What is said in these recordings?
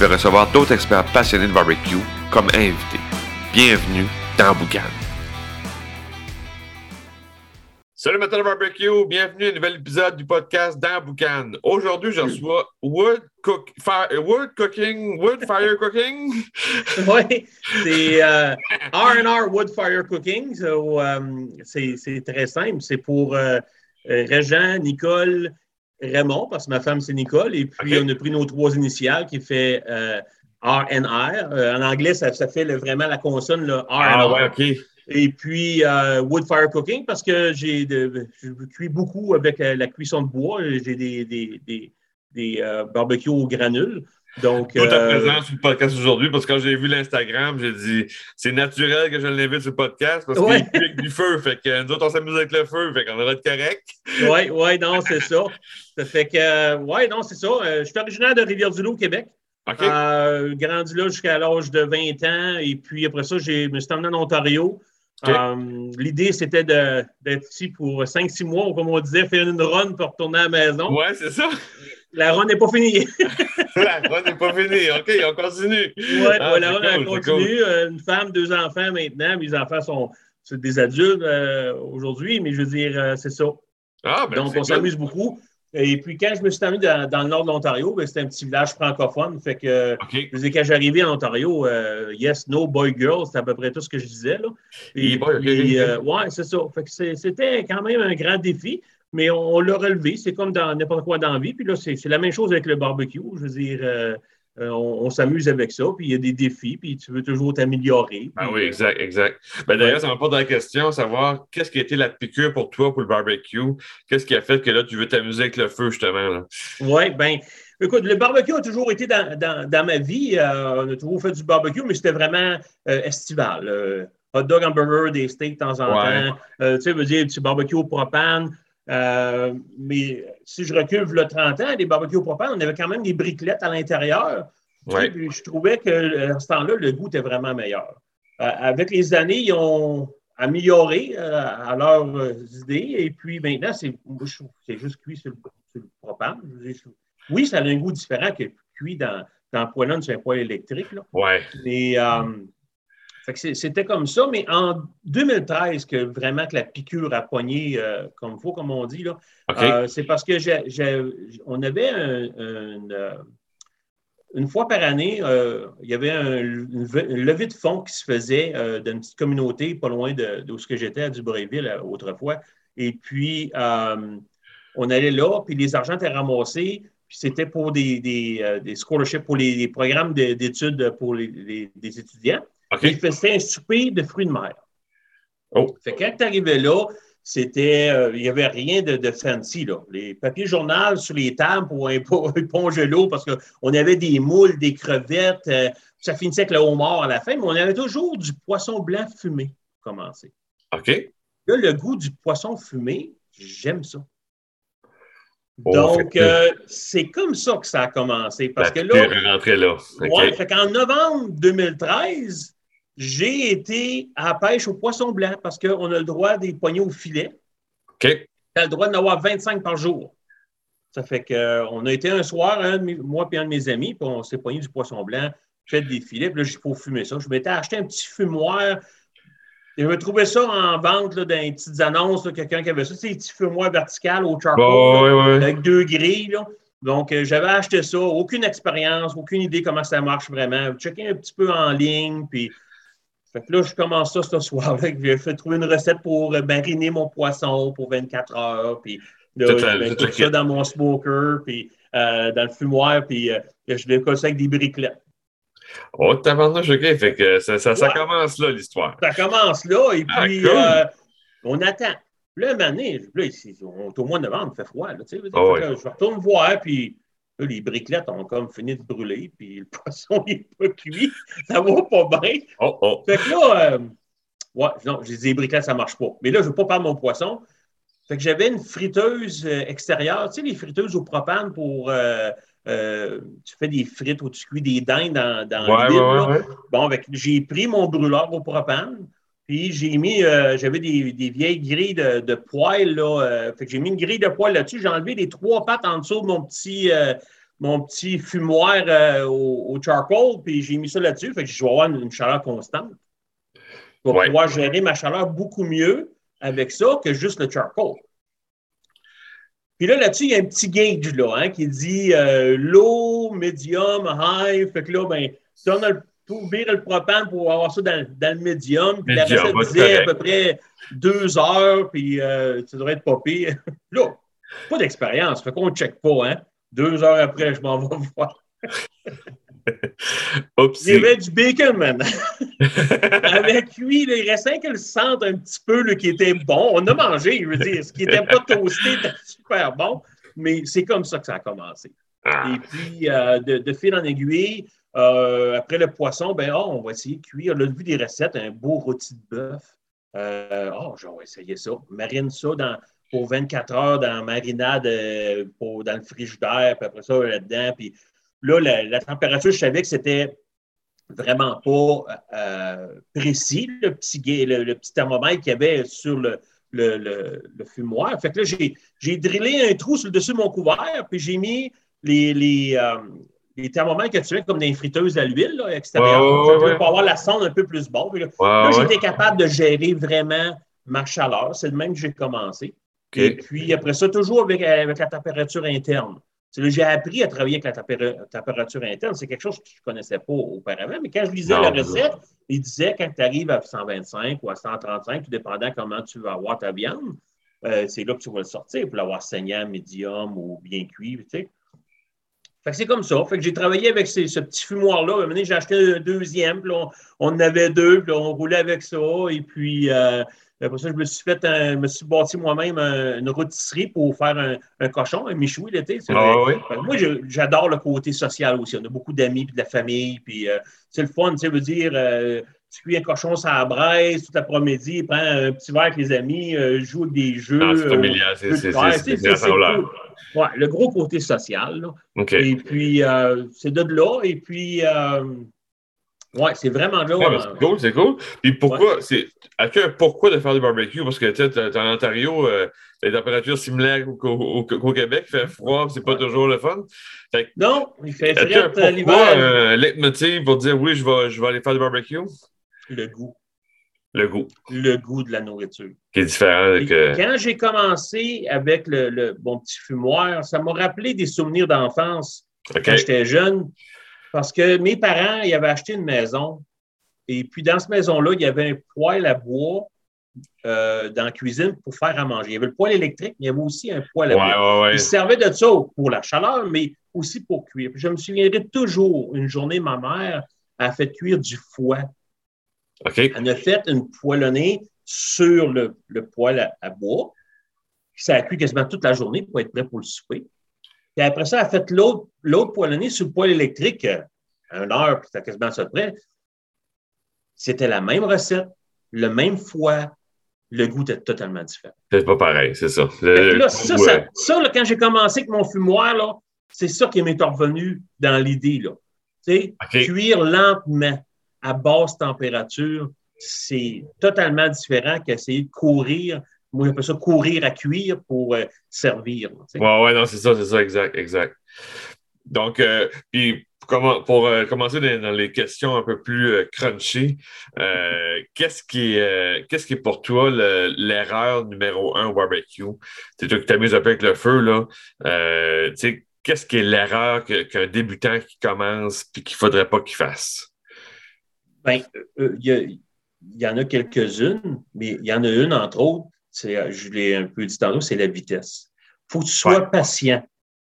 vais recevoir d'autres experts passionnés de barbecue comme invités. Bienvenue dans Boucan. Salut matin de barbecue, bienvenue à un nouvel épisode du podcast dans Boucan. Aujourd'hui, je reçois Wood, cook, fire, wood Cooking, Wood Fire Cooking. oui, c'est euh, R&R Wood Fire Cooking. So, um, c'est très simple. C'est pour euh, Régent, Nicole Raymond, parce que ma femme, c'est Nicole. Et puis, on a pris nos trois initiales qui fait euh, RNR. Euh, en anglais, ça, ça fait vraiment la consonne, le RNR. Ah, ouais, OK. Et puis, euh, wood fire cooking, parce que j'ai je cuis beaucoup avec la, cuisson de bois. J'ai des, des, des, des barbecues au granule. Donc, Tout à présent sur le podcast aujourd'hui, parce que quand j'ai vu l'Instagram, j'ai dit c'est naturel que je l'invite sur le podcast parce qu'il avec du feu. Fait que nous autres, on s'amuse avec le feu, fait qu'on va être correct. Oui, oui, non, c'est ça. Ça fait que, oui, non, c'est ça. je suis originaire de Rivière-du-Loup, Québec. OK. Euh, grandi là jusqu'à l'âge de 20 ans. Et puis après ça, je me suis emmené en Ontario. L'idée, c'était d'être ici pour 5-6 mois, comme on disait, faire une run pour retourner à la maison. Oui, c'est ça. La run n'est pas finie. la run n'est pas finie. OK, on continue. Oui, ah, la run a continué. Euh, une femme, deux enfants maintenant. Mes enfants sont, des adultes euh, aujourd'hui, mais je veux dire, euh, c'est ça. Ah, ben, Donc, on s'amuse beaucoup. Et puis, quand je me suis amené dans, le nord de l'Ontario, ben, c'était un petit village francophone. Fait que, je veux quand j'arrivais en Ontario, yes, no, boy, girl, c'était à peu près tout ce que je disais. Là. Et, ouais, c'est ça. Fait que c'était quand même un grand défi mais on, l'a relevé. C'est comme dans n'importe quoi dans la vie. Puis là, c'est la même chose avec le barbecue. Je veux dire, euh, euh, on, s'amuse avec ça, puis il y a des défis, puis tu veux toujours t'améliorer. Ah oui, exact, exact. Ben, D'ailleurs, ça me pose la question, savoir qu'est-ce qui a été la piqûre pour toi pour le barbecue? Qu'est-ce qui a fait que là, tu veux t'amuser avec le feu, justement? Oui, bien, écoute, le barbecue a toujours été dans, ma vie. Euh, on a toujours fait du barbecue, mais c'était vraiment estival. hot dog, hamburger, des steaks de temps en temps. tu sais, veux dire, du barbecue au propane. Euh, mais si je recule le 30 ans, les barbecues au propane, on avait quand même des briquettes à l'intérieur. Je trouvais que à ce temps-là, le goût était vraiment meilleur. Euh, avec les années, ils ont amélioré euh, à leurs idées. Et puis maintenant, c'est juste cuit sur le, propane. Oui, ça a un goût différent que cuit dans, dans le poêlon sur un poêle électrique. Mais c'était comme ça, mais en 2013 que vraiment que la piqûre a poigné euh, comme faut, comme on dit, là, euh, c'est parce que on avait euh, une fois par année, il y avait un, une, levée de fonds qui se faisait d'une petite communauté pas loin de, ce que j'étais à Dubreuilville autrefois. Et puis, on allait là, puis les argents étaient ramassés, puis c'était pour des, des, scholarships, pour les, programmes d'études pour les, étudiants. Il faisait un souper de fruits de mer. Oh. Fait quand tu arrivais là, c'était, euh, il n'y avait rien de, fancy. Là. Les papiers journal sur les tables pour éponger l'eau parce qu'on avait des moules, des crevettes. Euh, ça finissait avec le homard à la fin, mais on avait toujours du poisson blanc fumé pour commencer. OK. Là, le goût du poisson fumé, j'aime ça. Oh, Donc, euh, c'est comme ça que ça a commencé. Parce que là. là. Ouais, fait qu'en novembre 2013, j'ai été à la pêche au poisson blanc parce qu'on a le droit des poignets au filet. OK. Tu as le droit d'en avoir 25 par jour. Ça fait qu'on a été un soir, moi et un de mes amis, puis on s'est poigné du poisson blanc, fait des filets, puis là, j'ai faut fumer ça. Je m'étais acheté un petit fumoir. Je me trouvais ça en vente là, dans les petites annonces, quelqu'un qui avait ça, c'est des petits fumoirs verticales au charcoal, avec deux grilles. Donc, euh, j'avais acheté ça, aucune expérience, aucune idée comment ça marche vraiment. Checké un petit peu en ligne, puis fait que là, je commence ça ce soir. Fait trouver une recette pour euh, mariner mon poisson pour 24 heures. Puis là, je mets tout ça dans mon smoker, puis euh, dans le fumoir, puis euh, je vais ça avec des briquettes. Oh, tabarnouche, OK. Fait que ça, ça, ça commence là, l'histoire. Ça commence là, et ah, puis on attend. Là, un moment là, ici, on est au mois de novembre, il fait froid. Là, oh, je retourne voir, puis Là, les briquettes ont comme fini de brûler, puis le poisson n'est pas cuit. Ça va pas bien. Oh, oh. Fait que là, euh, ouais, non, j'ai dit les briquettes, ça marche pas. Mais là, je ne veux pas parler de mon poisson. Fait que j'avais une friteuse euh, extérieure, tu sais, les friteuses au propane pour. Euh, euh, tu fais des frites ou tu cuis des dindes dans, dans Ouais, le vide, ouais, là. ouais, ouais. Bon, j'ai pris mon brûleur au propane, puis j'ai mis, euh, j'avais des, des vieilles grilles de, de poêle, là. euh, fait que j'ai mis une grille de poêle là-dessus. J'ai enlevé les trois pattes en dessous de mon petit, euh, mon petit fumoir au, au charcoal, puis j'ai mis ça là-dessus. Fait que je vais avoir une, une chaleur constante. Vais Ouais. pouvoir gérer ma chaleur beaucoup mieux avec ça que juste le charcoal. Puis là, là-dessus, il y a un petit gauge là, hein, qui dit low, medium, high. Fait que là, ben, si on a le, pour le propane pour avoir ça dans, dans le medium, puis la recette disait à peu près deux heures, puis euh, ça devrait être pas pire. Là, pas d'expérience, fait qu'on ne check pas, hein. Deux heures après, je m'en vais voir. Oups. Il y avait du bacon, man. Avec lui, là, il restait que le centre un petit peu là, qui était bon. On a mangé, je veux dire. Ce qui n'était pas toasté était super bon, mais c'est comme ça que ça a commencé. Ah, Et puis, euh, de, de fil en aiguille, euh, après le poisson, ben, oh, on va essayer de cuire. A vu des recettes, un beau rôti de bœuf. Euh, oh, vais essayer ça. Marine ça dans, pour 24 heures dans marinade euh, pour, dans le frigidaire, puis après ça, là-dedans. Puis là, la, température, je savais que c'était vraiment pas euh, précis, le petit, le, petit thermomètre qu'il y avait sur le, le, le, fumoir. Fait que là, j'ai, drillé un trou sur le dessus de mon couvert, puis j'ai mis les, les, les thermomètres que tu mets comme les friteuses à l'huile là, extérieure, ouais, ouais. pour avoir la sonde un peu plus bon. Puis là, j'étais capable de gérer vraiment ma chaleur. C'est de même que j'ai commencé. Et puis après ça, toujours avec, avec la température interne. C'est là, J'ai appris à travailler avec la tempéra- température interne. C'est quelque chose que je ne connaissais pas auparavant. Mais quand je lisais Non, la non. recette, il disait quand tu arrives à 125 ou à 135, tout dépendant comment tu vas avoir ta viande, euh, c'est là que tu vas le sortir pour l'avoir saignant, médium ou bien cuit. Tu sais. Fait que c'est comme ça. Fait que j'ai travaillé avec ce petit fumoir-là. À un j'ai acheté un deuxième, puis on, en avait deux, puis on roulait avec ça. Et puis euh, après ça, je me suis fait un, je me suis bâti moi-même un- une rôtisserie pour faire un, un cochon, un michoui l'été. Ah, Moi, j'adore le côté social aussi. On a beaucoup d'amis puis de la famille. Puis euh, c'est le fun, tu sais, veut dire, euh, tu cuis un cochon sur la braise tout l'après-midi, prends un petit verre avec les amis, euh, joue avec des jeux. Non, c'est euh, familial, c'est. Ouais, le gros côté social. là. Et puis, euh, c'est de là. Et puis, euh, ouais, c'est vraiment là. Ouais, euh, c'est cool, c'est cool. Puis pourquoi, c'est, a un pourquoi de faire du barbecue? Parce que, tu sais, en Ontario, euh, les températures similaires qu'au, qu'au- qu'au Québec, il fait froid, c'est pas Ouais. toujours le fun. non, il fait euh, pourquoi, l'hiver. un leitmotiv pour dire oui, je vais, je vais aller faire du barbecue? Le goût. Le goût, Le goût de la nourriture. qui est différent Et que. Quand j'ai commencé avec le, le- mon petit fumoir, ça m'a rappelé des souvenirs d'enfance quand j'étais jeune. Parce que mes parents, ils avaient acheté une maison. Et puis, dans cette maison-là, il y avait un poêle à bois euh, dans la cuisine pour faire à manger. Il y avait le poêle électrique, mais il y avait aussi un poêle à Ouais, bois. ouais, ouais. Il servait de ça pour la chaleur, mais aussi pour cuire. Puis je me souviendrai toujours, une journée, ma mère a fait cuire du foie. Elle a fait une poêlonnée sur le, le poêle à, à bois. Ça a cuit quasiment toute la journée pour être prêt pour le souper. Puis après ça, elle a fait l'autre, l'autre poêlonnée sur le poêle électrique euh, à une heure, puis c'était quasiment ça de près. C'était la même recette, le même foie, le goût était totalement différent. C'est pas pareil, c'est ça. Le- là, ça, ça, ça, là, quand j'ai commencé avec mon fumoir, là, c'est ça qui m'est revenu dans l'idée. Là. Cuire lentement à basse température, c'est totalement différent qu'essayer de courir. Moi, j'appelle ça courir à cuire pour euh, servir. Ouais, ouais, non, c'est ça, c'est ça, exact, exact. Donc, euh, puis pour euh, commencer dans, dans les questions un peu plus euh, crunchy, euh, qu'est-ce qui est, euh, qui est pour toi le- l'erreur numéro un au barbecue? C'est toi qui t'amuses un peu avec le feu, là. Qu'est-ce qui est l'erreur qu'un débutant qui commence puis qu'il faudrait pas qu'il fasse? Euh, il y, en a quelques-unes, mais il y en a une, entre autres, je l'ai un peu dit tantôt, c'est la vitesse. Il faut que tu sois Ouais. patient.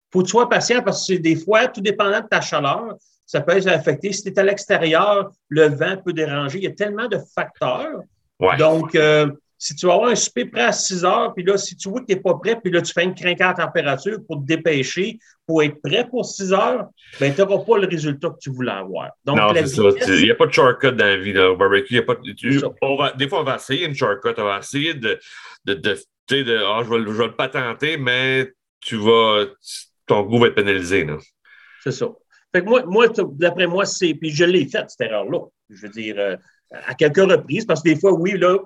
Il faut que tu sois patient parce que des fois, tout dépendant de ta chaleur, ça peut être affecté. Si tu es à l'extérieur, le vent peut déranger. Il y a tellement de facteurs. Ouais. Donc, euh, si tu vas avoir un souper prêt à 6 heures, puis là, si tu vois que tu n'es pas prêt, puis là, tu fais une crinquante température pour te dépêcher, pour être prêt pour 6 heures, ben, tu n'auras pas le résultat que tu voulais avoir. Donc, non, c'est ça. Il n'y a pas de shortcut dans la vie, là, au barbecue. Y a pas de, des fois, on va essayer une shortcut, on va essayer de, de, de, de oh, je, vais, je vais le patenter, mais tu vas, ton goût va être pénalisé. C'est ça. Fait que moi, moi d'après moi, c'est. Puis je l'ai fait, cette erreur-là. Je veux dire, euh, à quelques reprises, parce que des fois, oui, là,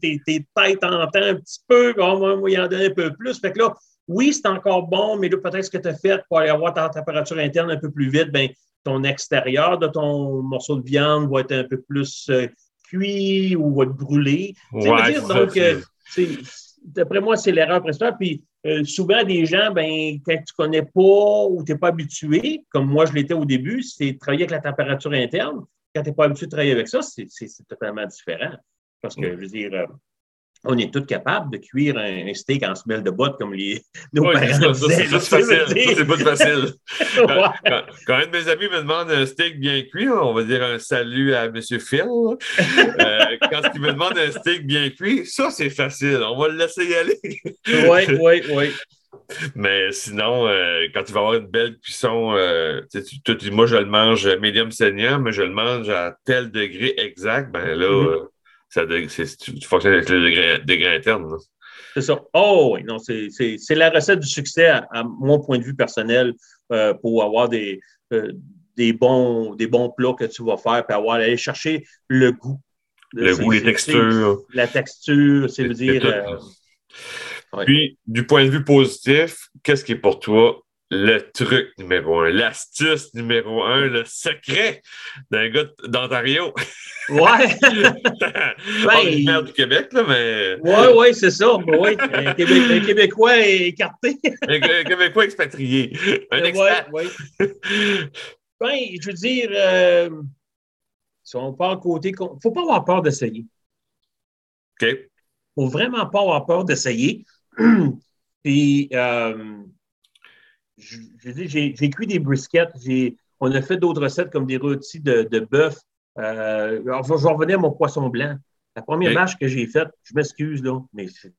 tes, tes têtes entendent un petit peu, on va y en donner un peu plus. Fait que là, oui, c'est encore bon, mais là, peut-être ce que tu as fait pour aller avoir ta température interne un peu plus vite, bien, ton extérieur de ton morceau de viande va être un peu plus euh, cuit ou va être brûlé. Ouais, dire, donc, euh, d'après moi, c'est l'erreur principale. Puis euh, souvent, des gens, ben, quand tu ne connais pas ou tu n'es pas habitué, comme moi je l'étais au début, c'est travailler avec la température interne quand tu n'es pas habitué de travailler avec ça, c'est totalement différent. Parce que, je veux dire, euh, on est tous capables de cuire un, steak en semelle de botte comme les, nos parents disaient. C'est facile. C'est pas facile. quand, un de mes amis me demande un steak bien cuit, on va dire un salut à M. Phil. euh, quand il me demande un steak bien cuit, ça, c'est facile. On va le laisser y aller. oui, oui, oui. Mais sinon, euh, quand tu vas avoir une belle cuisson, euh, tu, dis, moi, je le mange médium saignant, mais je le mange à tel degré exact, ben là, mm-hmm. Ça, tu, fonctionnes avec le degré, degré interne. C'est ça. Oh oui, non, c'est la recette du succès à, mon point de vue personnel pour avoir des, des, bons, des bons plats que tu vas faire, puis avoir aller chercher le goût. Le goût, les textures. La texture, c'est dire. Puis, du point de vue positif, qu'est-ce qui est pour toi le truc numéro un, l'astuce numéro un, le secret d'un gars d'Ontario? Ouais! ben, du Québec, là, mais. Oui, oui, c'est ça. Oui. Un, Québécois écarté. un, Québécois expatrié. Un expert. Oui, oui. Ben, je veux dire, euh, si on part côté. Il ne faut pas avoir peur d'essayer. OK. Il ne faut vraiment pas avoir peur d'essayer. Puis, euh, j'ai cuit des briskets. On a fait d'autres recettes comme des rôtis de, de bœuf. Euh, alors, je, vais revenir à mon poisson blanc. La première vache que j'ai faite, je m'excuse, là, mais c'était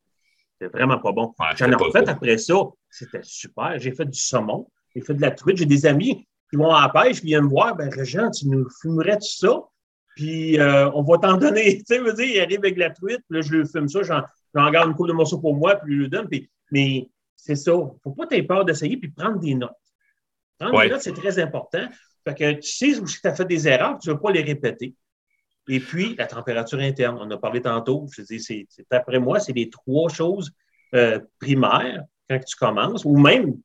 vraiment pas bon. J'en ai refait après ça. C'était super. J'ai fait du saumon. J'ai fait de la truite. J'ai des amis qui vont à la pêche, qui viennent me voir. Ben, Régent, tu nous fumerais tout ça? Puis, euh, on va t'en donner. Tu sais, veux dire, il arrive avec la truite. Là, je lui fume ça. J'en garde une coupe de morceaux pour moi, puis je le donne. mais c'est ça. Il ne faut pas avoir peur d'essayer, puis prendre des notes. Prendre des notes, c'est très important. Fait que tu sais où tu as fait des erreurs, tu ne veux pas les répéter. Et puis, la température interne, on a parlé tantôt. Je dis, c'est, après moi, c'est les trois choses euh, primaires quand tu commences, ou même,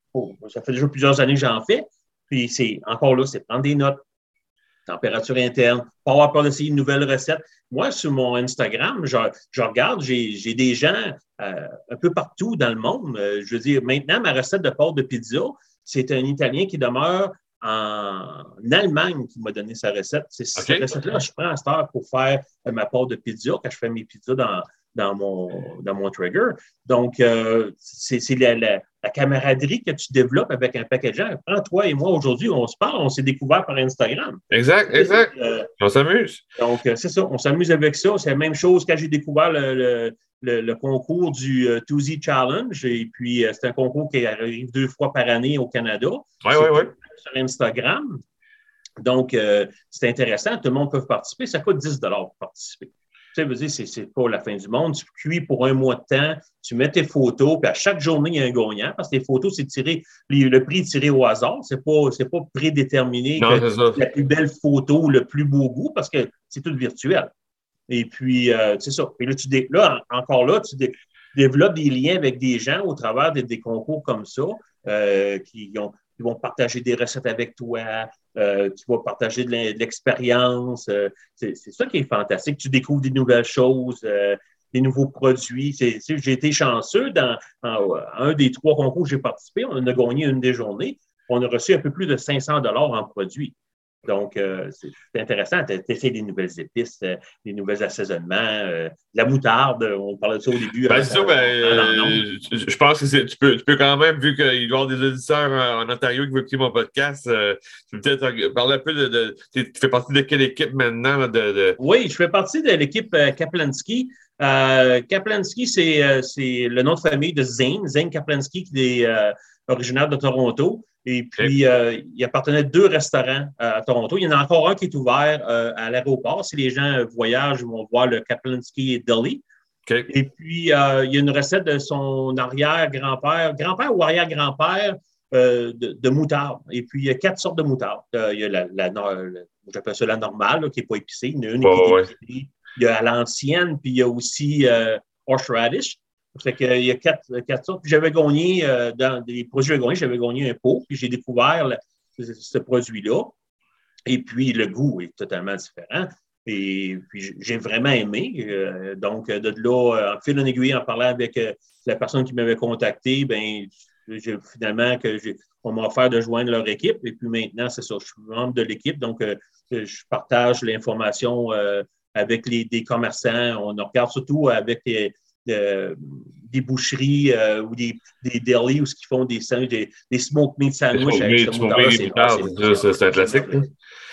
ça fait déjà plusieurs années que j'en fais. Puis, c'est encore là, c'est prendre des notes, température interne, d'essayer une nouvelle recette. Moi, sur mon Instagram, je, regarde, j'ai des gens euh, un peu partout dans le monde. Euh, je veux dire, maintenant, ma recette de pâte de pizza, c'est un Italien qui demeure en Allemagne qui m'a donné sa recette. C'est cette recette-là je prends à cette heure pour faire ma pâte de pizza quand je fais mes pizzas dans, dans mon, dans mon trigger. Donc, euh, c'est la, camaraderie que tu développes avec un gens. Prends toi et moi aujourd'hui, on se parle, on s'est découvert par Instagram. Exact, exact. Euh, on s'amuse. Donc, euh, c'est ça, on s'amuse avec ça. C'est la même chose quand j'ai découvert le, le, concours du uh, Challenge. Et puis, c'est un concours qui arrive deux fois par année au Canada. Oui, oui, oui. Sur Instagram. Donc, c'est intéressant. Tout le monde peut participer. Ça coûte 10 pour participer sais, c'est pas la fin du monde. Tu cuis pour un mois de temps, tu mets tes photos, puis à chaque journée, il y a un gagnant, parce que les photos, c'est tiré, le prix est tiré au hasard. C'est pas, pas prédéterminé la plus belle photo, le plus beau goût, parce que c'est tout virtuel. Et puis, euh, c'est ça. Et là, tu là, encore là, tu développes des liens avec des gens au travers des concours comme ça, euh, qui ont ils vont partager des recettes avec toi, euh, tu vas partager de l'expérience. Euh, c'est ça qui est fantastique. Tu découvres des nouvelles choses, euh, des nouveaux produits. J'ai été chanceux dans un des trois concours où j'ai participé. On a gagné une des journées. On a reçu un peu plus de 500 dollars en produits. Donc, euh, c'est intéressant. Tu essaies des nouvelles épices, euh, des nouveaux assaisonnements, euh, la moutarde, on parlait de ça au début. Ben, c'est ça, ben, je pense que tu peux, tu peux quand même, vu qu'il doit y avoir des auditeurs en, Ontario qui veulent écouter mon podcast, tu peux peut-être parler un peu de, Tu fais partie de quelle équipe maintenant? De, Oui, je fais partie de l'équipe Kaplanski. Kaplanski, c'est le nom de famille de Zane, Zane Kaplanski, qui est originaire de Toronto. Et puis, euh, il appartenait à deux restaurants à Toronto. Il y en a encore un qui est ouvert euh, à l'aéroport. Si les gens voyagent, ils vont voir le Kaplanski Deli. Et puis, euh, il y a une recette de son arrière-grand-père, grand-père ou arrière-grand-père de, moutarde. Et puis, il y a quatre sortes de moutarde. il y a la, j'appelle ça la normale, qui n'est pas épicée. Il y en a une qui est épicée. Il y a l'ancienne, puis il y a aussi horseradish. Fait qu'il y a quatre, quatre sortes. J'avais gagné, euh, dans des produits que gagné, j'avais gagné un pot, puis j'ai découvert ce produit-là. Et puis le goût est totalement différent. Et puis j'ai vraiment aimé. Euh, donc, de là, en fil en aiguille, en parlant avec euh, la personne qui m'avait contacté, ben finalement, que on m'a offert de joindre leur équipe. Et puis maintenant, c'est ça, je suis membre de l'équipe. Donc, je partage l'information avec les, des commerçants. On regarde surtout avec les, des boucheries euh, ou des, des delis où ils font des, des, des smoked meat sandwiches avec ce C'est un classique.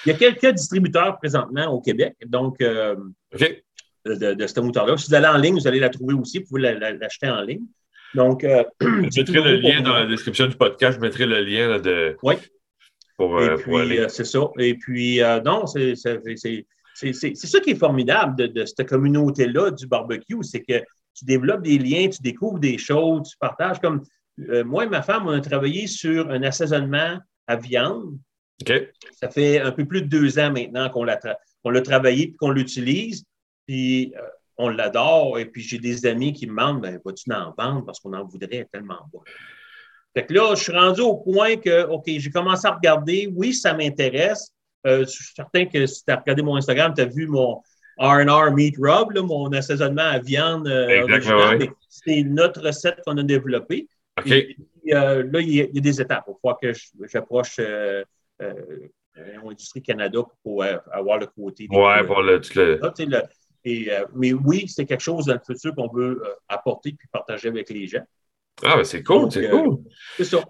Il y a quelques distributeurs présentement au Québec, donc euh, de, de, ce moteur-là. Si vous allez en ligne, vous allez la trouver aussi. Vous pouvez l'acheter en ligne. Donc, euh, je mettrai le lien dans la description du podcast. Je mettrai le lien de. Oui. Pour, Et puis, c'est ça. Et puis, non, c'est ça qui est formidable de, de cette communauté-là du barbecue, c'est que tu développes des liens, tu découvres des choses, tu partages. Comme euh, moi et ma femme, on a travaillé sur un assaisonnement à viande. Ça fait un peu plus de deux ans maintenant qu'on l'a, travaillé et qu'on l'utilise. Puis euh, on l'adore. Et puis j'ai des amis qui me demandent ben, vas-tu en vendre? Parce qu'on en voudrait tellement bon. Fait que là, je suis rendu au point que, OK, j'ai commencé à regarder. Oui, ça m'intéresse. Euh, je suis certain que si tu as regardé mon Instagram, tu as vu mon, R&R Meat Rub, mon assaisonnement à viande euh, C'est notre recette qu'on a développée. Et euh, là, il y, a, des étapes. Il faut que j'approche euh, l'industrie Canada pour avoir le côté. Oui, pour le. mais oui, c'est quelque chose dans le futur qu'on veut apporter puis partager avec les gens. Ah, ben c'est cool, c'est cool. C'est ça.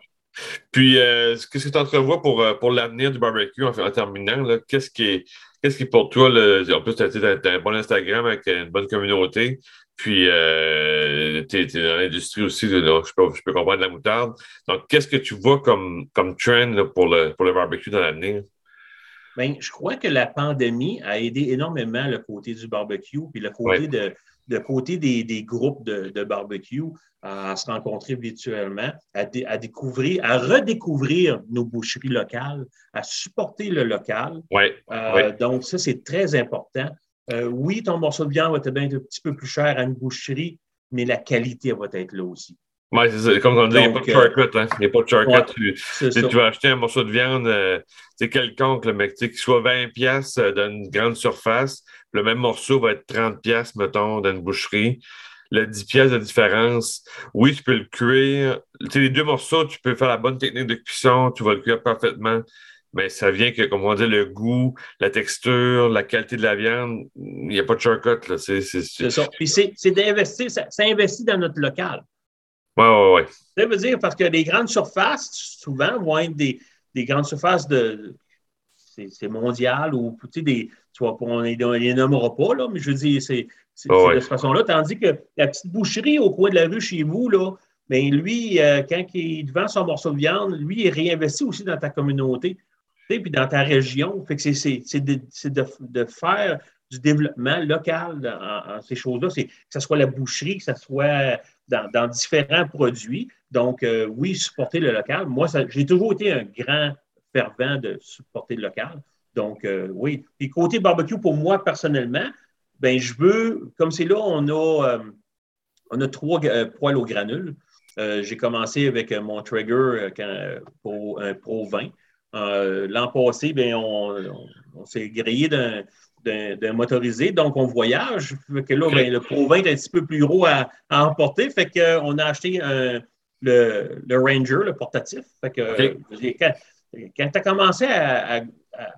Puis, qu'est-ce que tu entrevois pour, pour l'avenir du barbecue en, terminant? Qu'est-ce qui est Qu'est-ce qui pour toi, en plus, tu as, un bon Instagram avec une bonne communauté, puis euh, tu es, dans l'industrie aussi, je, peux, je, peux, comprendre la moutarde. Donc, qu'est-ce que tu vois comme, comme trend pour, le, pour le barbecue dans l'avenir? Bien, je crois que la pandémie a aidé énormément le côté du barbecue, puis le côté de de côté des, groupes de, barbecue à se rencontrer virtuellement, à, découvrir, à redécouvrir nos boucheries locales, à supporter le local. Euh, donc, ça, c'est très important. Euh, oui, ton morceau de viande va être un petit peu plus cher à une boucherie, mais la qualité va être là aussi. Oui, c'est Comme on dit, il n'y a pas de shortcut. Hein. Il n'y a pas de shortcut. tu, vas acheter un morceau de viande, c'est euh, quelconque, le mec, qui soit 20$ euh, dans une grande surface, le même morceau va être 30$, mettons, dans une boucherie. Le 10$ de différence, oui, tu peux le cuire. Tu les deux morceaux, tu peux faire la bonne technique de cuisson, tu vas le cuire parfaitement. Mais ça vient que, comme on dit, le goût, la texture, la qualité de la viande, il n'y a pas de shortcut. C'est ça. Puis c'est d'investir, ça investit dans notre local. Oui, oui, oui. Ça veut dire parce que les grandes surfaces, souvent, vont être des, des grandes surfaces de. C'est mondial ou tu sais, des. Tu vois, on ne les nommera pas, là, mais je veux dire, c'est de cette façon-là. Tandis que la petite boucherie au coin de la rue chez vous, là, bien, lui, euh, quand il vend son morceau de viande, lui, il réinvestit aussi dans ta communauté, tu sais, puis dans ta région. Fait que c'est de, de, de, faire du développement local en, ces choses-là. Que ce soit la boucherie, que ce soit dans, différents produits. Donc, euh, oui, supporter le local. Moi, j'ai toujours été un grand fervent de supporter le local. Donc, euh, oui. Puis côté barbecue, pour moi, personnellement, ben je veux, comme c'est là, on a, euh, on a trois poils au granule. j'ai commencé avec mon Trigger pour un Pro 20. L'an passé, ben, on s'est grillé d'un motorisé. Donc, on voyage. que là, ben, le Pro 20 est un petit peu plus gros à, emporter. Fait qu'on a acheté le, Ranger, le portatif. Fait que, quand, tu as commencé à,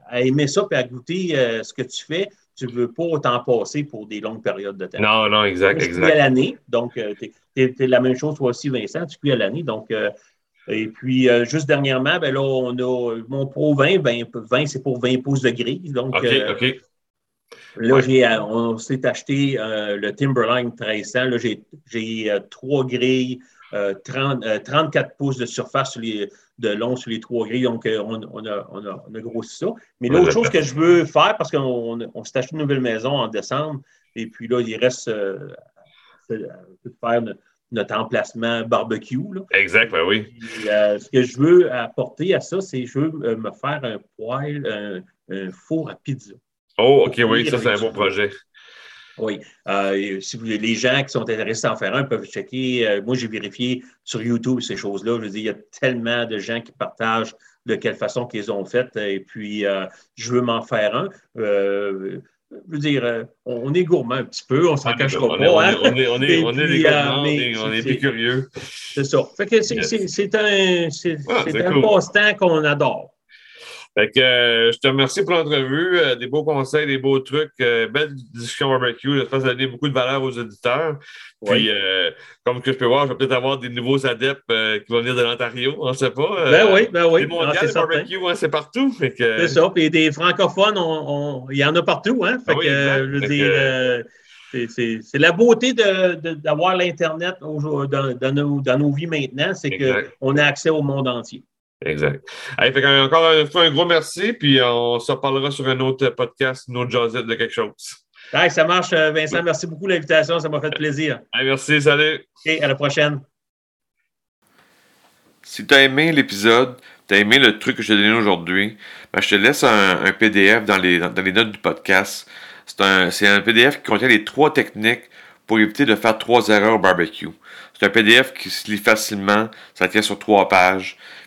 à, aimer ça et à goûter ce que tu fais, tu ne veux pas t'en passer pour des longues périodes de temps. Non, non, exact, tu exact. à l'année, donc tu es, la même chose toi aussi, Vincent, tu cuis à l'année, donc et puis, juste dernièrement, ben là, on a mon Pro 20, 20, c'est pour 20 pouces de grille. Donc, OK, OK. Là, euh, on s'est acheté euh, le Timberline 1300. Là, j'ai euh, trois grilles, 34 pouces de surface de long sur les trois grilles. Donc, on, a, grossi ça. Mais l'autre chose que je veux faire, parce qu'on s'est acheté une nouvelle maison en décembre, et puis là, il reste de faire notre emplacement barbecue. Exact, ben oui. ce que je veux apporter à ça, c'est que je veux me faire un poêle, un four à pizza. Oh, OK, oui, ça, c'est un bon projet. Oui. Euh, si vous, les gens qui sont intéressés à en faire un peuvent checker. Euh, moi, j'ai vérifié sur YouTube ces choses-là. Je veux dire, il y a tellement de gens qui partagent de quelle façon qu'ils ont fait. Et puis, euh, je veux m'en faire un. je veux dire, on est gourmand un petit peu, on s'en cachera pas. On est, on est, on est, on est des gourmands, on est, plus curieux. C'est ça. Fait que c'est un, ah, un passe-temps qu'on adore. Fait que euh, je te remercie pour l'entrevue, euh, des beaux conseils, des beaux trucs, euh, belle discussion barbecue. J'espère que ça a donné beaucoup de valeur aux auditeurs. Puis, comme que je peux voir, je vais peut-être avoir des nouveaux adeptes qui vont venir de l'Ontario, on ne sait pas. ben oui, ben oui. Mondiales, barbecue, hein, c'est partout. C'est ça. Puis des francophones, il y en a partout. Hein? Fait ah que, je veux dire, c'est la beauté d'avoir l'Internet dans, dans, nos, dans, nos, vies maintenant, c'est qu'on a accès au monde entier. Exact. fait encore une fois, un gros merci, puis on se reparlera sur un autre podcast, une autre jazzette de quelque chose. ça marche, euh, Vincent. Merci beaucoup l'invitation. Ça m'a fait plaisir. merci, salut. OK, à la prochaine. Si tu as aimé l'épisode, tu as aimé le truc que je t'ai donné aujourd'hui, ben, je te laisse un, PDF dans les, dans les, notes du podcast. C'est un, un PDF qui contient les trois techniques pour éviter de faire trois erreurs au barbecue. C'est un PDF qui se lit facilement, ça tient sur trois pages.